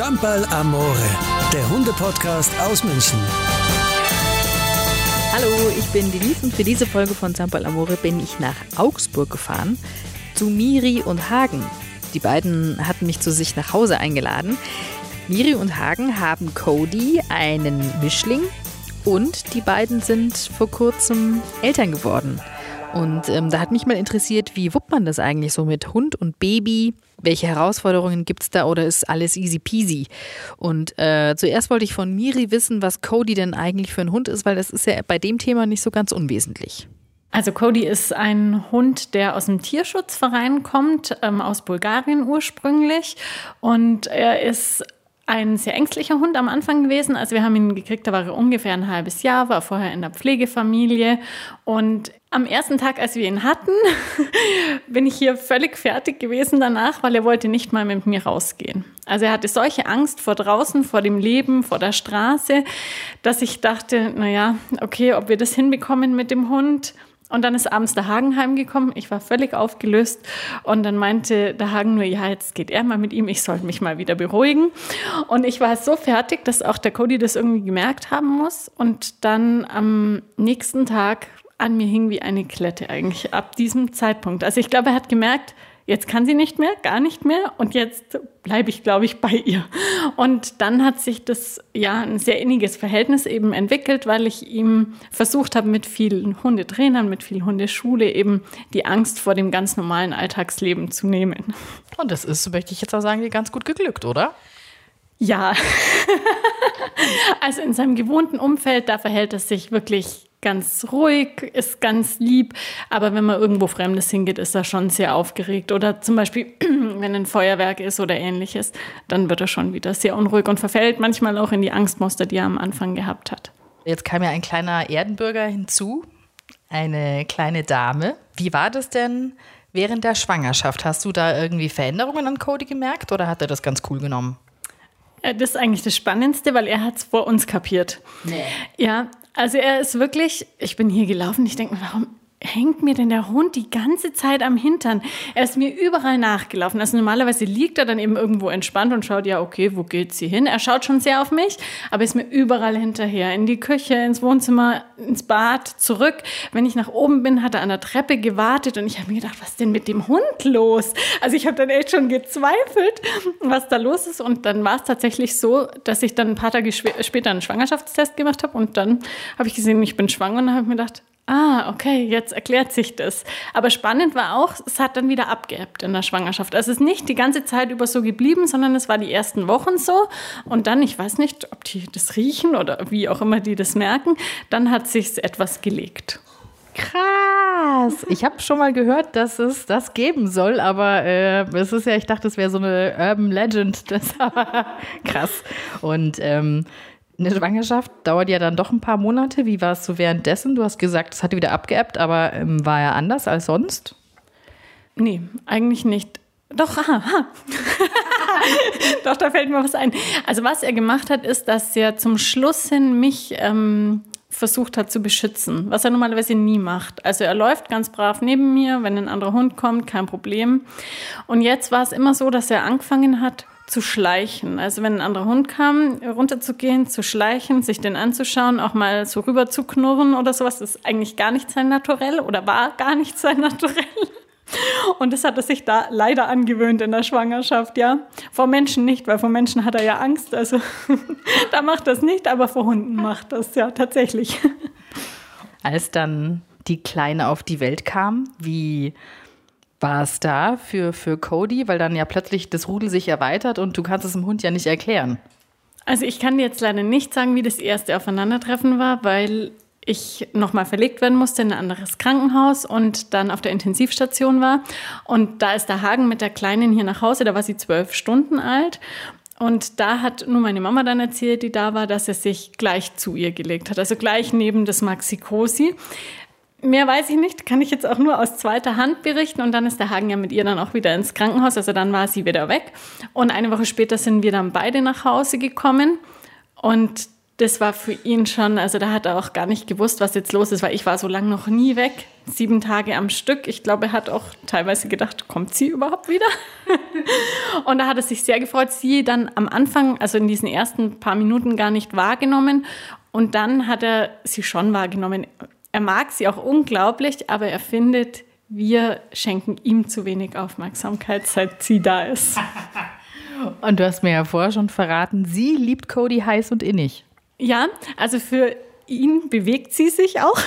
Zampal Amore, der Hunde-Podcast aus München. Hallo, ich bin Denise und für diese Folge von Zampal Amore bin ich nach Augsburg gefahren zu Miri und Hagen. Die beiden hatten mich zu sich nach Hause eingeladen. Miri und Hagen haben Cody, einen Mischling, und die beiden sind vor kurzem Eltern geworden. Und ähm, da hat mich mal interessiert, wie wuppt man das eigentlich so mit Hund und Baby? Welche Herausforderungen gibt es da oder ist alles easy peasy? Und äh, zuerst wollte ich von Miri wissen, was Cody denn eigentlich für ein Hund ist, weil das ist ja bei dem Thema nicht so ganz unwesentlich. Also Cody ist ein Hund, der aus dem Tierschutzverein kommt, ähm, aus Bulgarien ursprünglich. Und er ist ein sehr ängstlicher Hund am Anfang gewesen. Also wir haben ihn gekriegt, da war er ungefähr ein halbes Jahr, war vorher in der Pflegefamilie. Und am ersten Tag, als wir ihn hatten, bin ich hier völlig fertig gewesen danach, weil er wollte nicht mal mit mir rausgehen. Also er hatte solche Angst vor draußen, vor dem Leben, vor der Straße, dass ich dachte, naja, okay, ob wir das hinbekommen mit dem Hund. Und dann ist abends der Hagen heimgekommen. Ich war völlig aufgelöst. Und dann meinte der Hagen nur, ja, jetzt geht er mal mit ihm. Ich sollte mich mal wieder beruhigen. Und ich war so fertig, dass auch der Cody das irgendwie gemerkt haben muss. Und dann am nächsten Tag an mir hing wie eine Klette eigentlich ab diesem Zeitpunkt. Also ich glaube, er hat gemerkt, Jetzt kann sie nicht mehr, gar nicht mehr und jetzt bleibe ich, glaube ich, bei ihr. Und dann hat sich das ja ein sehr inniges Verhältnis eben entwickelt, weil ich ihm versucht habe, mit vielen Hundetrainern, mit viel Hundeschule eben die Angst vor dem ganz normalen Alltagsleben zu nehmen. Und das ist, möchte ich jetzt auch sagen, ganz gut geglückt, oder? Ja. also in seinem gewohnten Umfeld, da verhält es sich wirklich ganz ruhig, ist ganz lieb, aber wenn man irgendwo Fremdes hingeht, ist er schon sehr aufgeregt. Oder zum Beispiel, wenn ein Feuerwerk ist oder ähnliches, dann wird er schon wieder sehr unruhig und verfällt manchmal auch in die Angstmuster, die er am Anfang gehabt hat. Jetzt kam ja ein kleiner Erdenbürger hinzu, eine kleine Dame. Wie war das denn während der Schwangerschaft? Hast du da irgendwie Veränderungen an Cody gemerkt oder hat er das ganz cool genommen? Äh, das ist eigentlich das Spannendste, weil er hat es vor uns kapiert. Nee. Ja, also er ist wirklich, ich bin hier gelaufen, ich denke mir, warum hängt mir denn der Hund die ganze Zeit am Hintern? Er ist mir überall nachgelaufen. Also normalerweise liegt er dann eben irgendwo entspannt und schaut, ja, okay, wo geht sie hin? Er schaut schon sehr auf mich, aber ist mir überall hinterher. In die Küche, ins Wohnzimmer, ins Bad, zurück. Wenn ich nach oben bin, hat er an der Treppe gewartet und ich habe mir gedacht, was ist denn mit dem Hund los? Also ich habe dann echt schon gezweifelt, was da los ist. Und dann war es tatsächlich so, dass ich dann ein paar Tage später einen Schwangerschaftstest gemacht habe und dann habe ich gesehen, ich bin schwanger und habe mir gedacht, Ah, okay, jetzt erklärt sich das. Aber spannend war auch, es hat dann wieder abgeebbt in der Schwangerschaft. Also es ist nicht die ganze Zeit über so geblieben, sondern es war die ersten Wochen so. Und dann, ich weiß nicht, ob die das riechen oder wie auch immer die das merken, dann hat sich etwas gelegt. Krass. Ich habe schon mal gehört, dass es das geben soll, aber äh, es ist ja, ich dachte, es wäre so eine Urban Legend. Das krass. Und ähm, eine Schwangerschaft dauert ja dann doch ein paar Monate. Wie war es so währenddessen? Du hast gesagt, es hatte wieder abgeebbt, aber ähm, war er anders als sonst? Nee, eigentlich nicht. Doch, aha, aha. Doch, da fällt mir was ein. Also was er gemacht hat, ist, dass er zum Schluss hin mich ähm, versucht hat zu beschützen, was er normalerweise nie macht. Also er läuft ganz brav neben mir, wenn ein anderer Hund kommt, kein Problem. Und jetzt war es immer so, dass er angefangen hat, zu schleichen. Also wenn ein anderer Hund kam, runterzugehen, zu schleichen, sich den anzuschauen, auch mal so rüber zu knurren oder sowas, ist eigentlich gar nicht sein Naturell oder war gar nicht sein Naturell. Und das hat er sich da leider angewöhnt in der Schwangerschaft, ja. Vor Menschen nicht, weil vor Menschen hat er ja Angst. Also da macht das nicht, aber vor Hunden macht das ja tatsächlich. Als dann die Kleine auf die Welt kam, wie war es da für, für Cody, weil dann ja plötzlich das Rudel sich erweitert und du kannst es dem Hund ja nicht erklären. Also ich kann dir jetzt leider nicht sagen, wie das erste Aufeinandertreffen war, weil ich nochmal verlegt werden musste in ein anderes Krankenhaus und dann auf der Intensivstation war. Und da ist der Hagen mit der Kleinen hier nach Hause, da war sie zwölf Stunden alt. Und da hat nur meine Mama dann erzählt, die da war, dass er sich gleich zu ihr gelegt hat, also gleich neben das Maxi Cosi. Mehr weiß ich nicht, kann ich jetzt auch nur aus zweiter Hand berichten. Und dann ist der Hagen ja mit ihr dann auch wieder ins Krankenhaus. Also dann war sie wieder weg. Und eine Woche später sind wir dann beide nach Hause gekommen. Und das war für ihn schon, also da hat er auch gar nicht gewusst, was jetzt los ist, weil ich war so lange noch nie weg, sieben Tage am Stück. Ich glaube, er hat auch teilweise gedacht, kommt sie überhaupt wieder? und da hat er sich sehr gefreut, sie dann am Anfang, also in diesen ersten paar Minuten gar nicht wahrgenommen. Und dann hat er sie schon wahrgenommen. Er mag sie auch unglaublich, aber er findet, wir schenken ihm zu wenig Aufmerksamkeit, seit sie da ist. Und du hast mir ja vorher schon verraten, sie liebt Cody heiß und innig. Ja, also für ihn bewegt sie sich auch.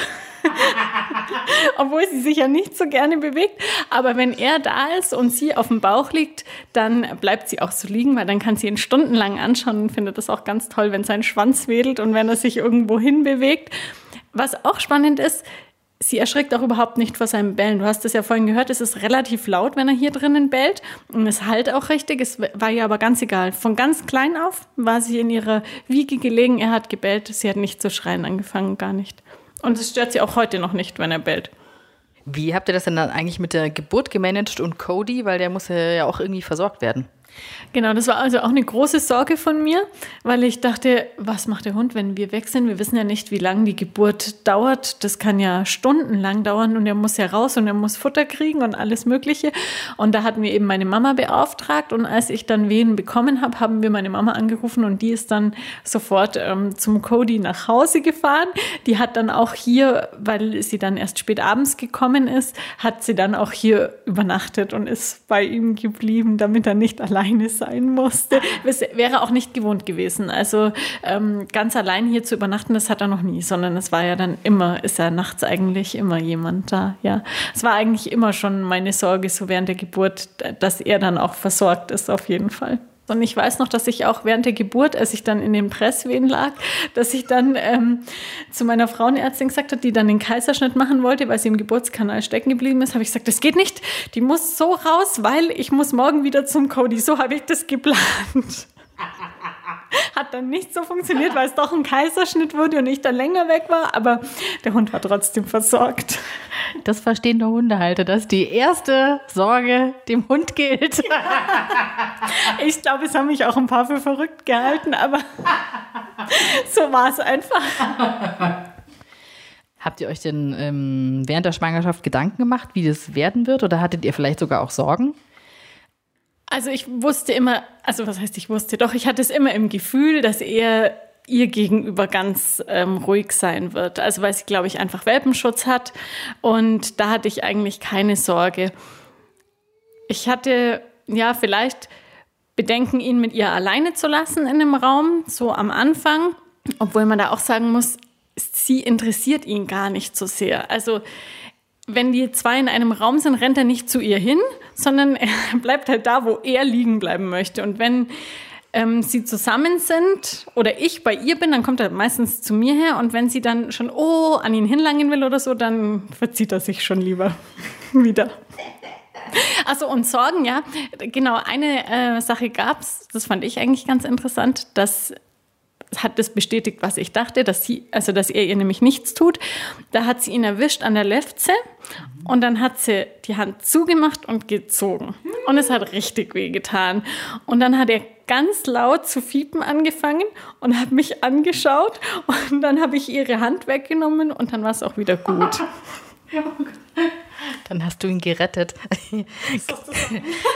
Obwohl sie sich ja nicht so gerne bewegt. Aber wenn er da ist und sie auf dem Bauch liegt, dann bleibt sie auch so liegen, weil dann kann sie ihn stundenlang anschauen und findet das auch ganz toll, wenn sein Schwanz wedelt und wenn er sich irgendwo hin bewegt. Was auch spannend ist, sie erschrickt auch überhaupt nicht vor seinem Bellen. Du hast es ja vorhin gehört, es ist relativ laut, wenn er hier drinnen bellt. Und es halt auch richtig. Es war ihr aber ganz egal. Von ganz klein auf war sie in ihrer Wiege gelegen. Er hat gebellt. Sie hat nicht zu schreien angefangen, gar nicht. Und es stört sie auch heute noch nicht, wenn er bellt. Wie habt ihr das denn dann eigentlich mit der Geburt gemanagt und Cody? Weil der muss ja auch irgendwie versorgt werden. Genau, das war also auch eine große Sorge von mir, weil ich dachte, was macht der Hund, wenn wir weg sind? Wir wissen ja nicht, wie lange die Geburt dauert. Das kann ja stundenlang dauern und er muss ja raus und er muss Futter kriegen und alles Mögliche. Und da hatten wir eben meine Mama beauftragt und als ich dann Wehen bekommen habe, haben wir meine Mama angerufen und die ist dann sofort ähm, zum Cody nach Hause gefahren. Die hat dann auch hier, weil sie dann erst spät abends gekommen ist, hat sie dann auch hier übernachtet und ist bei ihm geblieben, damit er nicht allein alleine sein musste. Es wäre auch nicht gewohnt gewesen. Also ähm, ganz allein hier zu übernachten, das hat er noch nie, sondern es war ja dann immer, ist ja nachts eigentlich immer jemand da. Ja, es war eigentlich immer schon meine Sorge so während der Geburt, dass er dann auch versorgt ist auf jeden Fall. Und ich weiß noch, dass ich auch während der Geburt, als ich dann in den Presswehen lag, dass ich dann ähm, zu meiner Frauenärztin gesagt habe, die dann den Kaiserschnitt machen wollte, weil sie im Geburtskanal stecken geblieben ist, habe ich gesagt, das geht nicht. Die muss so raus, weil ich muss morgen wieder zum Cody. So habe ich das geplant. Hat dann nicht so funktioniert, weil es doch ein Kaiserschnitt wurde und ich dann länger weg war, aber der Hund war trotzdem versorgt. Das verstehen nur Hundehalter, dass die erste Sorge dem Hund gilt. Ich glaube, es haben mich auch ein paar für verrückt gehalten, aber so war es einfach. Habt ihr euch denn ähm, während der Schwangerschaft Gedanken gemacht, wie das werden wird? Oder hattet ihr vielleicht sogar auch Sorgen? Also ich wusste immer, also was heißt ich wusste, doch ich hatte es immer im Gefühl, dass er ihr gegenüber ganz ähm, ruhig sein wird. Also weil sie, glaube ich, einfach Welpenschutz hat. Und da hatte ich eigentlich keine Sorge. Ich hatte ja vielleicht Bedenken, ihn mit ihr alleine zu lassen in einem Raum, so am Anfang. Obwohl man da auch sagen muss, sie interessiert ihn gar nicht so sehr. Also wenn die zwei in einem Raum sind, rennt er nicht zu ihr hin, sondern er bleibt halt da, wo er liegen bleiben möchte. Und wenn ähm, sie zusammen sind oder ich bei ihr bin, dann kommt er meistens zu mir her und wenn sie dann schon oh an ihn hinlangen will oder so, dann verzieht er sich schon lieber wieder. Also und Sorgen, ja, genau, eine äh, Sache gab's, das fand ich eigentlich ganz interessant, dass hat das bestätigt, was ich dachte, dass sie, also dass er ihr nämlich nichts tut. Da hat sie ihn erwischt an der Lefze und dann hat sie die Hand zugemacht und gezogen. Und es hat richtig weh getan. Und dann hat er ganz laut zu fiepen angefangen und hat mich angeschaut und dann habe ich ihre Hand weggenommen und dann war es auch wieder gut. Dann hast du ihn gerettet.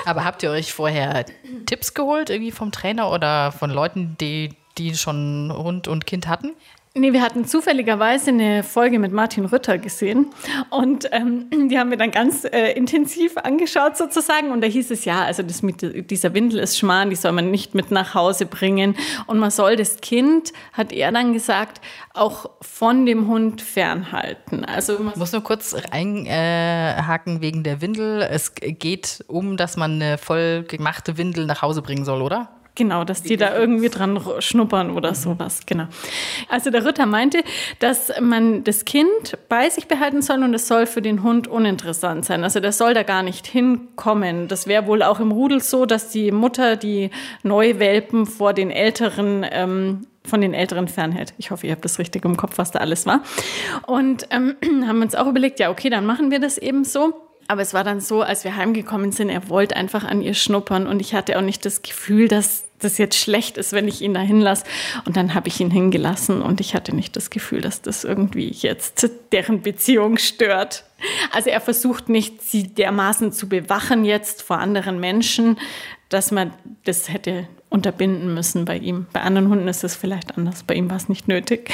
Aber habt ihr euch vorher Tipps geholt, irgendwie vom Trainer oder von Leuten, die, die schon Hund und Kind hatten? Nee, wir hatten zufälligerweise eine Folge mit Martin Rütter gesehen und ähm, die haben wir dann ganz äh, intensiv angeschaut sozusagen und da hieß es ja, also das mit dieser Windel ist Schmarrn, die soll man nicht mit nach Hause bringen und man soll das Kind, hat er dann gesagt, auch von dem Hund fernhalten. Also ich muss nur kurz einhaken wegen der Windel. Es geht um, dass man eine voll gemachte Windel nach Hause bringen soll, oder? Genau, dass die da irgendwie dran schnuppern oder sowas, genau. Also der Ritter meinte, dass man das Kind bei sich behalten soll und es soll für den Hund uninteressant sein. Also der soll da gar nicht hinkommen. Das wäre wohl auch im Rudel so, dass die Mutter die Neuwelpen vor den älteren ähm, von den Älteren fernhält. Ich hoffe, ihr habt das richtig im Kopf, was da alles war. Und ähm, haben uns auch überlegt, ja, okay, dann machen wir das eben so. aber es war dann so, als wir heimgekommen sind, er wollte einfach an ihr schnuppern und ich hatte auch nicht das Gefühl, dass das jetzt schlecht ist, wenn ich ihn da hinlasse. Und dann habe ich ihn hingelassen und ich hatte nicht das Gefühl, dass das irgendwie jetzt deren Beziehung stört. Also er versucht nicht, sie dermaßen zu bewachen jetzt vor anderen Menschen, dass man das hätte unterbinden müssen bei ihm. Bei anderen Hunden ist es vielleicht anders. Bei ihm war es nicht nötig.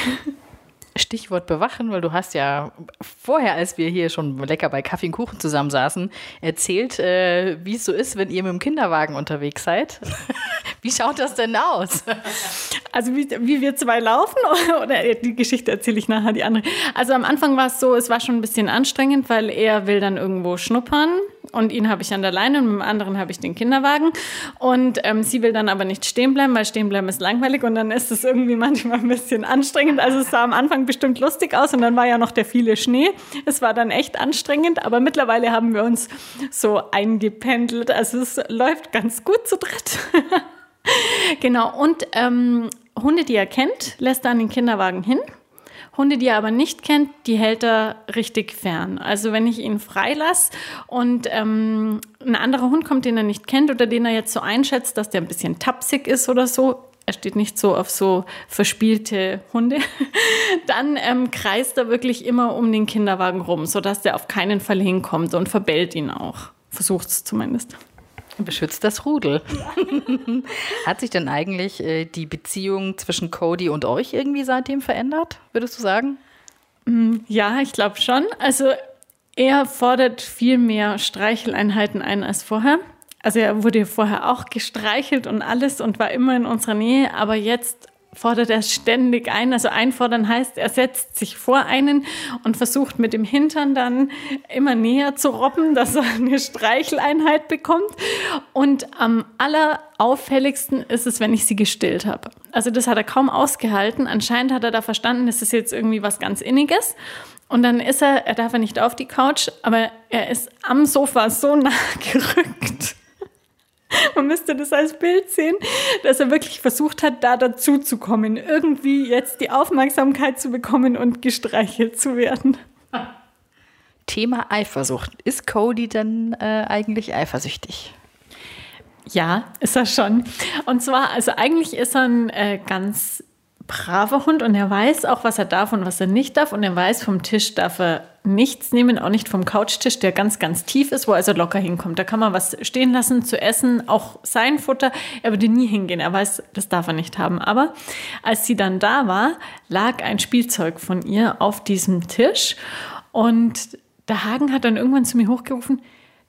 Stichwort bewachen, weil du hast ja vorher, als wir hier schon lecker bei Kaffee und Kuchen zusammensaßen, erzählt, äh, wie es so ist, wenn ihr mit dem Kinderwagen unterwegs seid. wie schaut das denn aus? Also wie, wie wir zwei laufen oder die Geschichte erzähle ich nachher die andere. Also am Anfang war es so, es war schon ein bisschen anstrengend, weil er will dann irgendwo schnuppern und ihn habe ich an der Leine und mit dem anderen habe ich den Kinderwagen. Und ähm, sie will dann aber nicht stehen bleiben, weil stehen bleiben ist langweilig und dann ist es irgendwie manchmal ein bisschen anstrengend. Also es sah am Anfang bestimmt lustig aus und dann war ja noch der viele Schnee. Es war dann echt anstrengend, aber mittlerweile haben wir uns so eingependelt. Also es läuft ganz gut zu dritt. genau, und ähm, Hunde, die er kennt, lässt er an den Kinderwagen hin. Hunde, die er aber nicht kennt, die hält er richtig fern. Also wenn ich ihn freilasse und ähm, ein anderer Hund kommt, den er nicht kennt oder den er jetzt so einschätzt, dass der ein bisschen tapsig ist oder so, er steht nicht so auf so verspielte Hunde, dann ähm, kreist er wirklich immer um den Kinderwagen rum, sodass der auf keinen Fall hinkommt und verbellt ihn auch. Versucht es zumindest. Beschützt das Rudel. Hat sich denn eigentlich äh, die Beziehung zwischen Cody und euch irgendwie seitdem verändert, würdest du sagen? Mm, ja, ich glaube schon. Also er fordert viel mehr Streicheleinheiten ein als vorher. Also er wurde vorher auch gestreichelt und alles und war immer in unserer Nähe, aber jetzt fordert er ständig ein. Also einfordern heißt, er setzt sich vor einen und versucht mit dem Hintern dann immer näher zu robben, dass er eine Streicheleinheit bekommt. Und am allerauffälligsten ist es, wenn ich sie gestillt habe. Also das hat er kaum ausgehalten. Anscheinend hat er da verstanden, das ist jetzt irgendwie was ganz Inniges. Und dann ist er, er darf ja nicht auf die Couch, aber er ist am Sofa so nah gerückt man müsste das als Bild sehen, dass er wirklich versucht hat, da dazu zu kommen, irgendwie jetzt die Aufmerksamkeit zu bekommen und gestreichelt zu werden. Thema Eifersucht. Ist Cody denn äh, eigentlich eifersüchtig? Ja, ist er schon. Und zwar, also eigentlich ist er ein äh, ganz braver Hund und er weiß auch, was er darf und was er nicht darf. Und er weiß, vom Tisch darf er nichts nehmen, auch nicht vom Couchtisch, der ganz, ganz tief ist, wo er also locker hinkommt. Da kann man was stehen lassen zu essen, auch sein Futter. Er würde nie hingehen. Er weiß, das darf er nicht haben. Aber als sie dann da war, lag ein Spielzeug von ihr auf diesem Tisch und der Hagen hat dann irgendwann zu mir hochgerufen,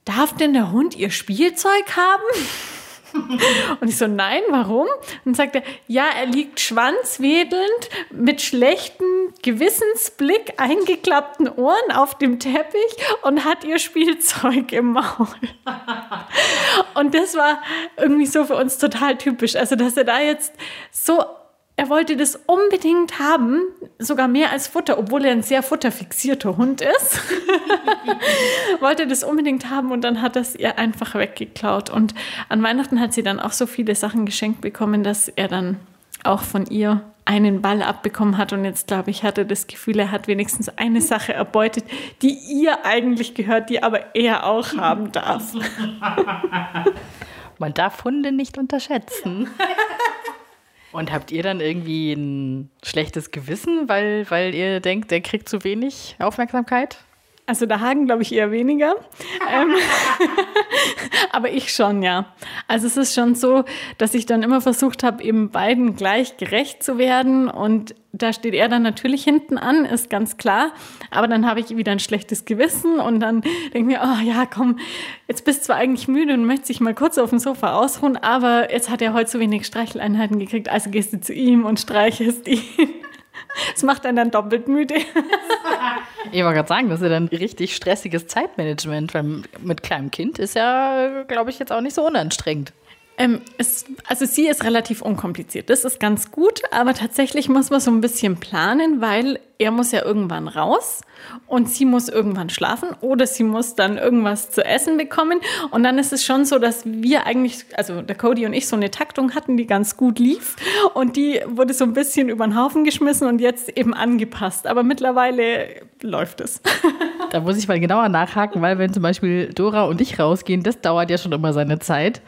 darf denn der Hund ihr Spielzeug haben? Und ich so, nein, warum? Und sagt er, ja, er liegt schwanzwedelnd mit schlechtem Gewissensblick, eingeklappten Ohren auf dem Teppich und hat ihr Spielzeug im Maul. Und das war irgendwie so für uns total typisch. Also, dass er da jetzt so er wollte das unbedingt haben, sogar mehr als Futter, obwohl er ein sehr futterfixierter Hund ist. wollte das unbedingt haben und dann hat er es ihr einfach weggeklaut. Und an Weihnachten hat sie dann auch so viele Sachen geschenkt bekommen, dass er dann auch von ihr einen Ball abbekommen hat. Und jetzt, glaube ich, hat er das Gefühl, er hat wenigstens eine Sache erbeutet, die ihr eigentlich gehört, die aber er auch haben darf. Man darf Hunde nicht unterschätzen. Und habt ihr dann irgendwie ein schlechtes Gewissen, weil, weil ihr denkt, der kriegt zu wenig Aufmerksamkeit? Also der Hagen glaube ich eher weniger. ähm, aber ich schon, ja. Also es ist schon so, dass ich dann immer versucht habe, eben beiden gleich gerecht zu werden und da steht er dann natürlich hinten an, ist ganz klar. Aber dann habe ich wieder ein schlechtes Gewissen und dann denke ich mir, oh ja, komm, jetzt bist du zwar eigentlich müde und möchtest dich mal kurz auf dem Sofa ausruhen, aber jetzt hat er heute so wenig Streicheleinheiten gekriegt, also gehst du zu ihm und streichelst ihn. Das macht einen dann doppelt müde. Ich wollte gerade sagen, das ist ja dann richtig stressiges Zeitmanagement, weil mit kleinem Kind ist ja, glaube ich, jetzt auch nicht so unanstrengend. Ähm, es, also sie ist relativ unkompliziert. Das ist ganz gut, aber tatsächlich muss man so ein bisschen planen, weil er muss ja irgendwann raus und sie muss irgendwann schlafen oder sie muss dann irgendwas zu essen bekommen. Und dann ist es schon so, dass wir eigentlich, also der Cody und ich so eine Taktung hatten, die ganz gut lief und die wurde so ein bisschen über den Haufen geschmissen und jetzt eben angepasst. Aber mittlerweile läuft es. Da muss ich mal genauer nachhaken, weil wenn zum Beispiel Dora und ich rausgehen, das dauert ja schon immer seine Zeit.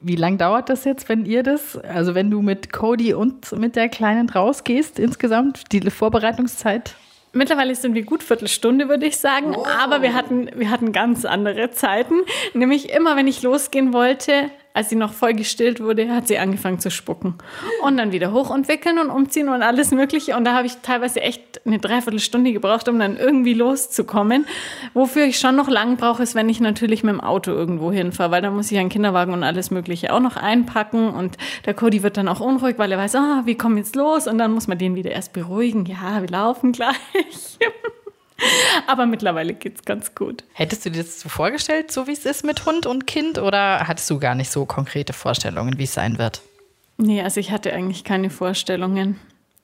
Wie lang dauert das jetzt, wenn ihr das, also wenn du mit Cody und mit der Kleinen rausgehst insgesamt, die Vorbereitungszeit? Mittlerweile sind wir gut Viertelstunde, würde ich sagen. Oh. Aber wir hatten, wir hatten ganz andere Zeiten. Nämlich immer, wenn ich losgehen wollte, als sie noch voll gestillt wurde, hat sie angefangen zu spucken. Und dann wieder hochentwickeln und umziehen und alles Mögliche. Und da habe ich teilweise echt eine Dreiviertelstunde gebraucht, um dann irgendwie loszukommen. Wofür ich schon noch lang brauche, ist, wenn ich natürlich mit dem Auto irgendwo hinfahre, weil dann muss ich einen Kinderwagen und alles Mögliche auch noch einpacken. Und der Cody wird dann auch unruhig, weil er weiß, ah, wie kommen jetzt los? Und dann muss man den wieder erst beruhigen. Ja, wir laufen gleich. Aber mittlerweile geht es ganz gut. Hättest du dir das so vorgestellt, so wie es ist mit Hund und Kind, oder hattest du gar nicht so konkrete Vorstellungen, wie es sein wird? Nee, also ich hatte eigentlich keine Vorstellungen.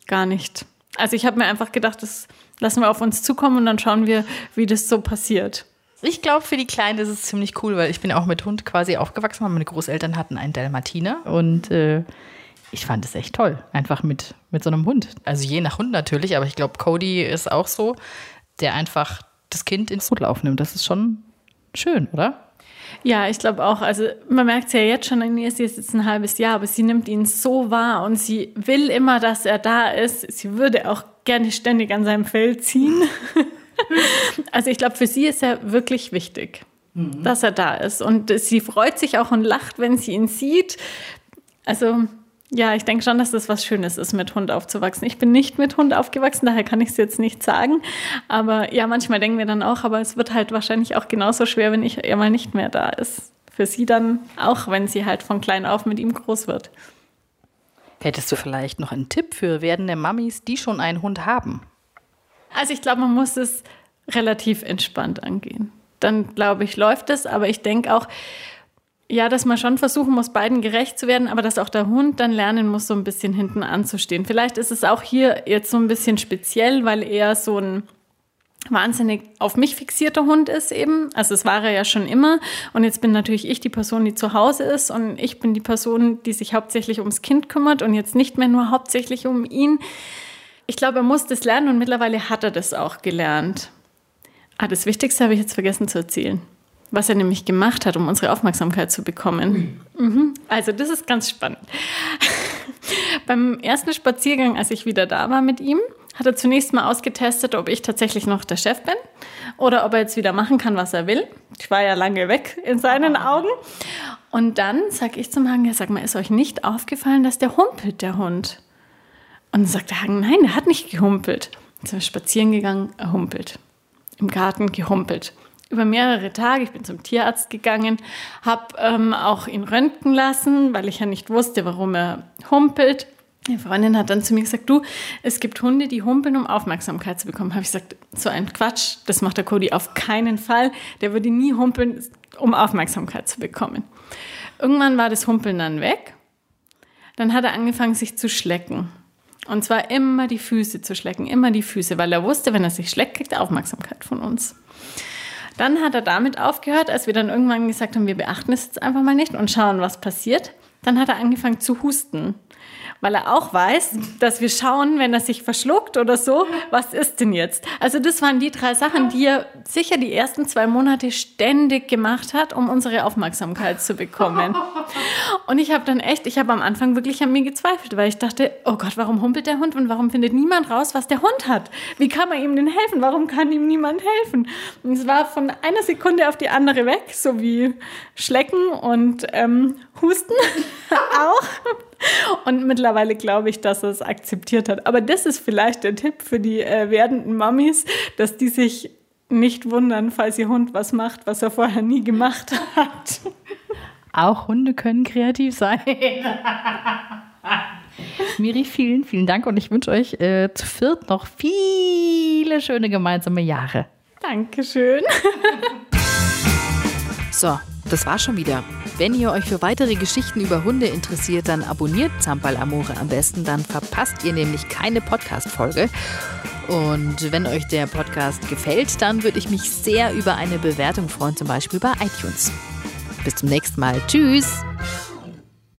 Gar nicht. Also ich habe mir einfach gedacht, das lassen wir auf uns zukommen und dann schauen wir, wie das so passiert. Ich glaube, für die Kleinen ist es ziemlich cool, weil ich bin auch mit Hund quasi aufgewachsen. Meine Großeltern hatten einen Dalmatiner und äh, ich fand es echt toll, einfach mit, mit so einem Hund. Also je nach Hund natürlich, aber ich glaube, Cody ist auch so der einfach das Kind ins Rudel aufnimmt. Das ist schon schön, oder? Ja, ich glaube auch. Also man merkt es ja jetzt schon, in ihr ist jetzt ein halbes Jahr, aber sie nimmt ihn so wahr und sie will immer, dass er da ist. Sie würde auch gerne ständig an seinem Fell ziehen. also ich glaube, für sie ist er wirklich wichtig, mhm. dass er da ist. Und sie freut sich auch und lacht, wenn sie ihn sieht. Also ja, ich denke schon, dass das was Schönes ist, mit Hund aufzuwachsen. Ich bin nicht mit Hund aufgewachsen, daher kann ich es jetzt nicht sagen. Aber ja, manchmal denken wir dann auch, aber es wird halt wahrscheinlich auch genauso schwer, wenn ich er mal nicht mehr da ist. Für sie dann auch, wenn sie halt von klein auf mit ihm groß wird. Hättest du vielleicht noch einen Tipp für werdende Mamis, die schon einen Hund haben? Also ich glaube, man muss es relativ entspannt angehen. Dann glaube ich, läuft es. Aber ich denke auch, ja, dass man schon versuchen muss, beiden gerecht zu werden, aber dass auch der Hund dann lernen muss, so ein bisschen hinten anzustehen. Vielleicht ist es auch hier jetzt so ein bisschen speziell, weil er so ein wahnsinnig auf mich fixierter Hund ist eben. Also es war er ja schon immer. Und jetzt bin natürlich ich die Person, die zu Hause ist und ich bin die Person, die sich hauptsächlich ums Kind kümmert und jetzt nicht mehr nur hauptsächlich um ihn. Ich glaube, er muss das lernen und mittlerweile hat er das auch gelernt. Ah, das Wichtigste habe ich jetzt vergessen zu erzählen was er nämlich gemacht hat, um unsere Aufmerksamkeit zu bekommen. Mhm. Also das ist ganz spannend. Beim ersten Spaziergang, als ich wieder da war mit ihm, hat er zunächst mal ausgetestet, ob ich tatsächlich noch der Chef bin oder ob er jetzt wieder machen kann, was er will. Ich war ja lange weg in seinen Augen. Und dann sage ich zum Hagen, ja, sag mal, ist euch nicht aufgefallen, dass der humpelt, der Hund? Und dann sagt der Hagen, nein, der hat nicht gehumpelt. Jetzt sind wir spazieren gegangen, er humpelt. Im Garten gehumpelt über mehrere Tage. Ich bin zum Tierarzt gegangen, habe ähm, auch ihn röntgen lassen, weil ich ja nicht wusste, warum er humpelt. Die Freundin hat dann zu mir gesagt, du, es gibt Hunde, die humpeln, um Aufmerksamkeit zu bekommen. Habe ich gesagt, so ein Quatsch, das macht der Cody auf keinen Fall. Der würde nie humpeln, um Aufmerksamkeit zu bekommen. Irgendwann war das Humpeln dann weg. Dann hat er angefangen, sich zu schlecken. Und zwar immer die Füße zu schlecken, immer die Füße, weil er wusste, wenn er sich schleckt, kriegt er Aufmerksamkeit von uns. Dann hat er damit aufgehört, als wir dann irgendwann gesagt haben, wir beachten es jetzt einfach mal nicht und schauen, was passiert. Dann hat er angefangen zu husten weil er auch weiß, dass wir schauen, wenn er sich verschluckt oder so, was ist denn jetzt? Also das waren die drei Sachen, die er sicher die ersten zwei Monate ständig gemacht hat, um unsere Aufmerksamkeit zu bekommen. Und ich habe dann echt, ich habe am Anfang wirklich an mir gezweifelt, weil ich dachte, oh Gott, warum humpelt der Hund und warum findet niemand raus, was der Hund hat? Wie kann man ihm denn helfen? Warum kann ihm niemand helfen? Und es war von einer Sekunde auf die andere weg, so wie Schlecken und ähm, Husten auch. Und mittlerweile glaube ich, dass er es akzeptiert hat. Aber das ist vielleicht der Tipp für die äh, werdenden Mamis, dass die sich nicht wundern, falls ihr Hund was macht, was er vorher nie gemacht hat. Auch Hunde können kreativ sein. Miri, vielen, vielen Dank und ich wünsche euch äh, zu viert noch viele schöne gemeinsame Jahre. Dankeschön. so, das war schon wieder. Wenn ihr euch für weitere Geschichten über Hunde interessiert, dann abonniert Zampal Amore am besten, dann verpasst ihr nämlich keine Podcast-Folge. Und wenn euch der Podcast gefällt, dann würde ich mich sehr über eine Bewertung freuen, zum Beispiel bei iTunes. Bis zum nächsten Mal. Tschüss!